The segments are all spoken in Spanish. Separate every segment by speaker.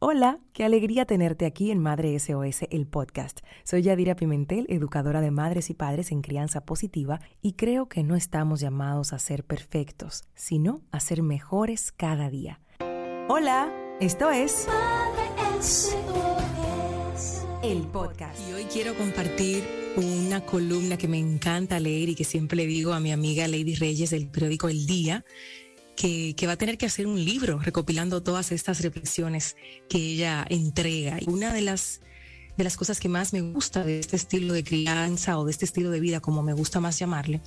Speaker 1: Hola, qué alegría tenerte aquí en Madre SOS, el podcast. Soy Yadira Pimentel, educadora de madres y padres en crianza positiva, y creo que no estamos llamados a ser perfectos, sino a ser mejores cada día. Hola, esto es Madre SOS, el podcast.
Speaker 2: Y hoy quiero compartir una columna que me encanta leer y que siempre le digo a mi amiga Lady Reyes del periódico El Día que, va a tener que hacer un libro recopilando todas estas reflexiones que ella entrega. Y una de las, de las cosas que más me gusta de este estilo de crianza o de este estilo de vida, como me gusta más llamarle,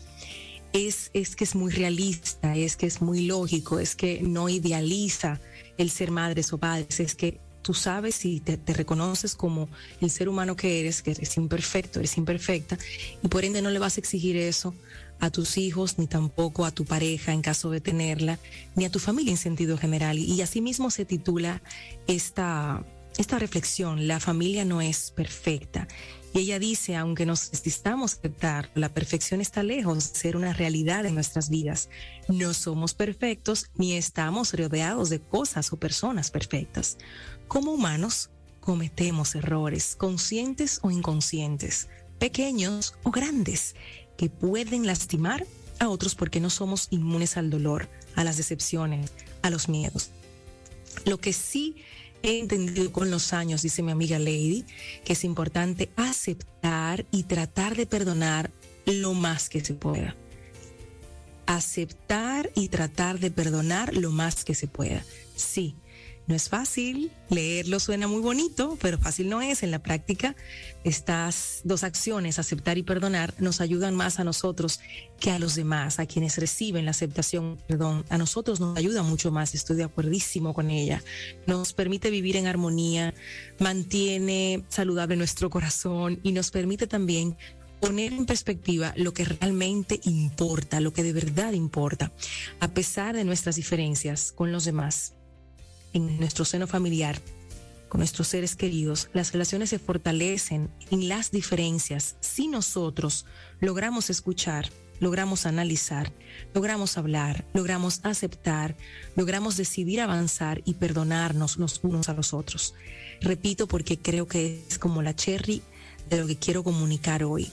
Speaker 2: es, es que es muy realista, es que es muy lógico, es que no idealiza el ser madres o padres, es que tú sabes y te, te, reconoces como el ser humano que eres, que eres imperfecto, eres imperfecta, y por ende no le vas a exigir eso a tus hijos, ni tampoco a tu pareja en caso de tenerla, ni a tu familia en sentido general. Y asimismo se titula esta, esta reflexión, la familia no es perfecta. Y ella dice, aunque nos resistamos a aceptar, la perfección está lejos de ser una realidad en nuestras vidas. No somos perfectos ni estamos rodeados de cosas o personas perfectas. Como humanos, cometemos errores, conscientes o inconscientes, pequeños o grandes, que pueden lastimar a otros porque no somos inmunes al dolor, a las decepciones, a los miedos. Lo que sí he entendido con los años, dice mi amiga Lady, que es importante aceptar y tratar de perdonar lo más que se pueda. Aceptar y tratar de perdonar lo más que se pueda. Sí, no es fácil, leerlo suena muy bonito, pero fácil no es. En la práctica, estas dos acciones, aceptar y perdonar, nos ayudan más a nosotros que a los demás, a quienes reciben la aceptación, perdón. A nosotros nos ayuda mucho más, estoy de acuerdísimo con ella. Nos permite vivir en armonía, mantiene saludable nuestro corazón y nos permite también poner en perspectiva lo que realmente importa, lo que de verdad importa, a pesar de nuestras diferencias con los demás en nuestro seno familiar, con nuestros seres queridos, las relaciones se fortalecen en las diferencias si nosotros logramos escuchar, logramos analizar, logramos hablar, logramos aceptar, logramos decidir avanzar y perdonarnos los unos a los otros. Repito porque creo que es como la cherry de lo que quiero comunicar hoy.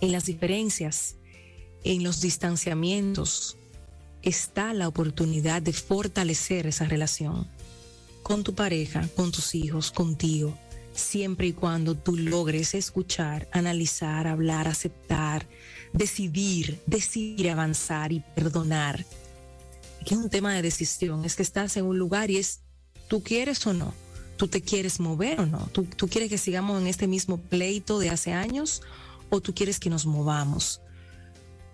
Speaker 2: En las diferencias, en los distanciamientos, está la oportunidad de fortalecer esa relación con tu pareja, con tus hijos, contigo, siempre y cuando tú logres escuchar, analizar, hablar, aceptar, decidir, decidir avanzar y perdonar. Que es un tema de decisión, es que estás en un lugar y es, ¿tú quieres o no? ¿Tú te quieres mover o no? ¿Tú, tú quieres que sigamos en este mismo pleito de hace años o tú quieres que nos movamos?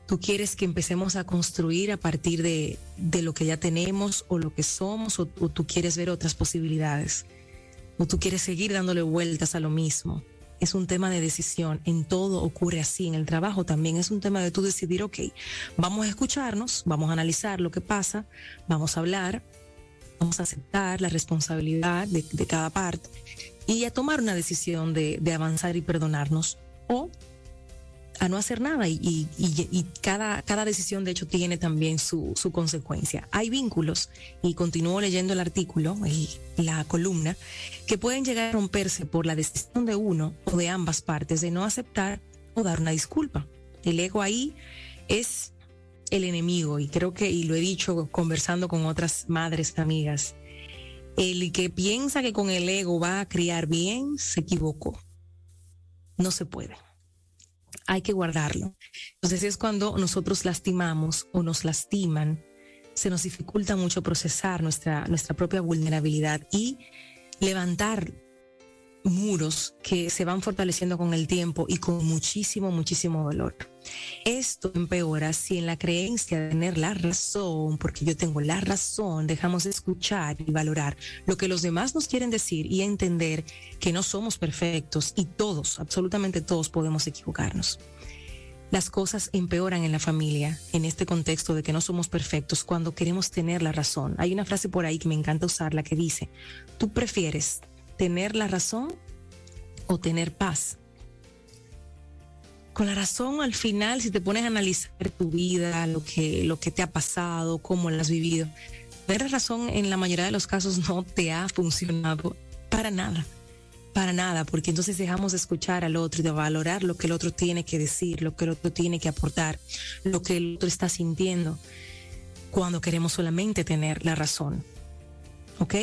Speaker 2: Tú quieres que empecemos a construir a partir de, lo que ya tenemos o lo que somos, o, tú quieres ver otras posibilidades, o tú quieres seguir dándole vueltas a lo mismo. Es un tema de decisión, en todo ocurre así, en el trabajo también es un tema de tú decidir, ok, vamos a escucharnos, vamos a analizar lo que pasa, vamos a hablar, vamos a aceptar la responsabilidad de, cada parte y a tomar una decisión de, de avanzar y perdonarnos o a no hacer nada y, cada, cada decisión de hecho tiene también su, consecuencia. Hay vínculos, y continúo leyendo el artículo y la columna, que pueden llegar a romperse por la decisión de uno o de ambas partes de no aceptar o dar una disculpa. El ego ahí es el enemigo y creo que, y lo he dicho conversando con otras madres amigas, el que piensa que con el ego va a criar bien, se equivocó. No se puede hay que guardarlo. Entonces es cuando nosotros lastimamos o nos lastiman, se nos dificulta mucho procesar nuestra, nuestra propia vulnerabilidad y levantar muros que se van fortaleciendo con el tiempo y con muchísimo, muchísimo dolor. Esto empeora si en la creencia de tener la razón, porque yo tengo la razón, dejamos de escuchar y valorar lo que los demás nos quieren decir y entender que no somos perfectos y todos, absolutamente todos podemos equivocarnos. Las cosas empeoran en la familia en este contexto de que no somos perfectos cuando queremos tener la razón. Hay una frase por ahí que me encanta usarla que dice, tú prefieres tener la razón o tener paz. Con la razón al final, si te pones a analizar tu vida, lo que, lo que te ha pasado, cómo lo has vivido, Tener razón en la mayoría de los casos no te ha funcionado para nada para nada, porque entonces dejamos de escuchar al otro y de valorar lo que el otro tiene que decir, lo que el otro tiene que aportar, lo que el otro está sintiendo, cuando queremos solamente tener la razón. ¿Ok?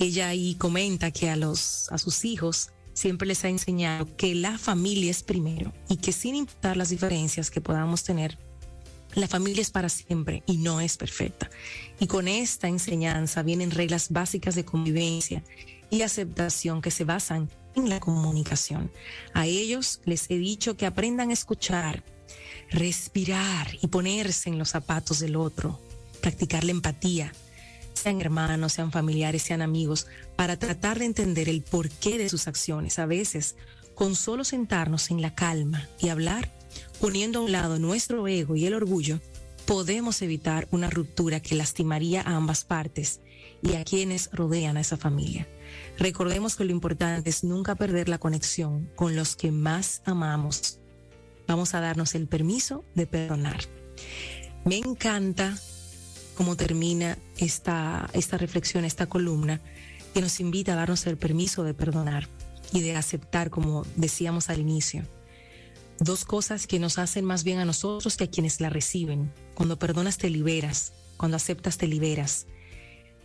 Speaker 2: Ella ahí comenta que a, los, a sus hijos siempre les ha enseñado que la familia es primero y que sin importar las diferencias que podamos tener, la familia es para siempre y no es perfecta. Y con esta enseñanza vienen reglas básicas de convivencia y aceptación que se basan en la comunicación. A ellos les he dicho que aprendan a escuchar, respirar y ponerse en los zapatos del otro, practicar la empatía, sean hermanos, sean familiares, sean amigos, para tratar de entender el porqué de sus acciones. A veces, con solo sentarnos en la calma y hablar, poniendo a un lado nuestro ego y el orgullo, podemos evitar una ruptura que lastimaría a ambas partes y a quienes rodean a esa familia. Recordemos que lo importante es nunca perder la conexión con los que más amamos. Vamos a darnos el permiso de perdonar. Me encanta cómo termina esta, esta reflexión, esta columna, que nos invita a darnos el permiso de perdonar y de aceptar, como decíamos al inicio. Dos cosas que nos hacen más bien a nosotros que a quienes la reciben. Cuando perdonas te liberas, cuando aceptas te liberas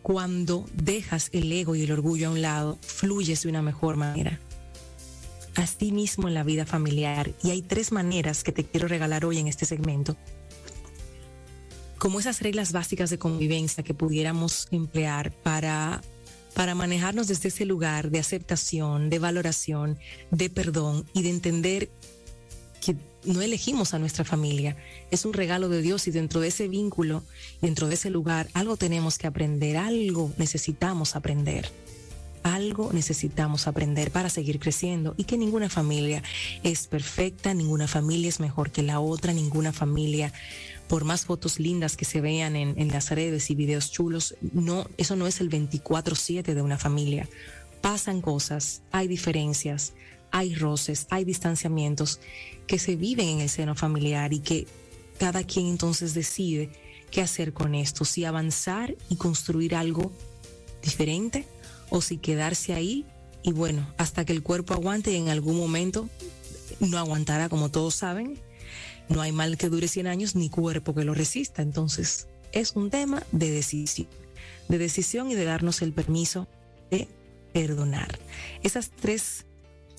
Speaker 2: cuando dejas el ego y el orgullo a un lado, fluyes de una mejor manera. Así mismo en la vida familiar. Y hay tres maneras que te quiero regalar hoy en este segmento. Como esas reglas básicas de convivencia que pudiéramos emplear para, para manejarnos desde ese lugar de aceptación, de valoración, de perdón y de entender que no elegimos a nuestra familia, es un regalo de Dios y dentro de ese vínculo, dentro de ese lugar, algo tenemos que aprender, algo necesitamos aprender. Algo necesitamos aprender para seguir creciendo y que ninguna familia es perfecta, ninguna familia es mejor que la otra, ninguna familia, por más fotos lindas que se vean en, las redes y videos chulos, no, eso no es el 24/7 de una familia. Pasan cosas, hay diferencias, hay roces, hay distanciamientos que se viven en el seno familiar y que cada quien entonces decide qué hacer con esto, si avanzar y construir algo diferente o si quedarse ahí y bueno, hasta que el cuerpo aguante y en algún momento no aguantará como todos saben. No hay mal que dure 100 años ni cuerpo que lo resista. Entonces es un tema de decisión, de decisión y de darnos el permiso de perdonar. Esas tres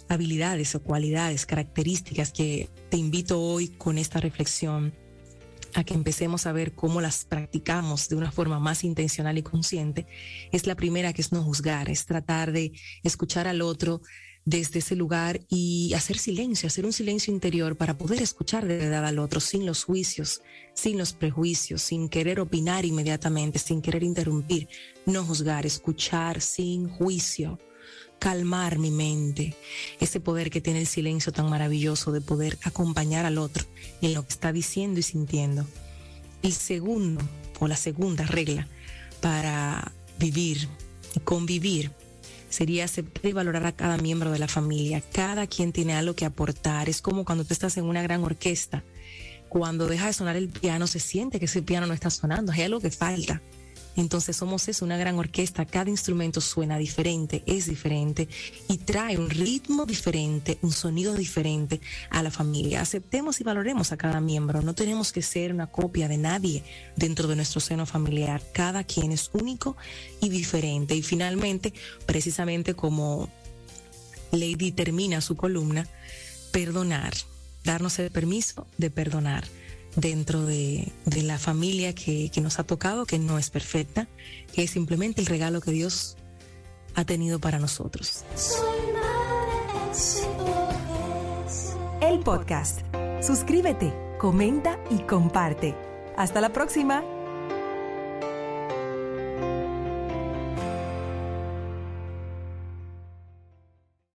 Speaker 2: habilidades o cualidades, características que te invito hoy con esta reflexión a que empecemos a ver cómo las practicamos de una forma más intencional y consciente, es la primera que es no juzgar, es tratar de escuchar al otro desde ese lugar y hacer silencio, hacer un silencio interior para poder escuchar de verdad al otro sin los juicios, sin los prejuicios, sin querer opinar inmediatamente, sin querer interrumpir, no juzgar, escuchar sin juicio calmar mi mente, ese poder que tiene el silencio tan maravilloso de poder acompañar al otro en lo que está diciendo y sintiendo. El segundo o la segunda regla para vivir y convivir sería aceptar y valorar a cada miembro de la familia. Cada quien tiene algo que aportar. Es como cuando tú estás en una gran orquesta. Cuando deja de sonar el piano, se siente que ese piano no está sonando. Hay algo que falta. Entonces somos eso, una gran orquesta, cada instrumento suena diferente, es diferente y trae un ritmo diferente, un sonido diferente a la familia. Aceptemos y valoremos a cada miembro, no tenemos que ser una copia de nadie dentro de nuestro seno familiar, cada quien es único y diferente. Y finalmente, precisamente como Lady termina su columna, perdonar, darnos el permiso de perdonar dentro de, la familia que, que nos ha tocado, que no es perfecta, que es simplemente el regalo que Dios ha tenido para nosotros.
Speaker 1: El podcast. Suscríbete, comenta y comparte. Hasta la próxima.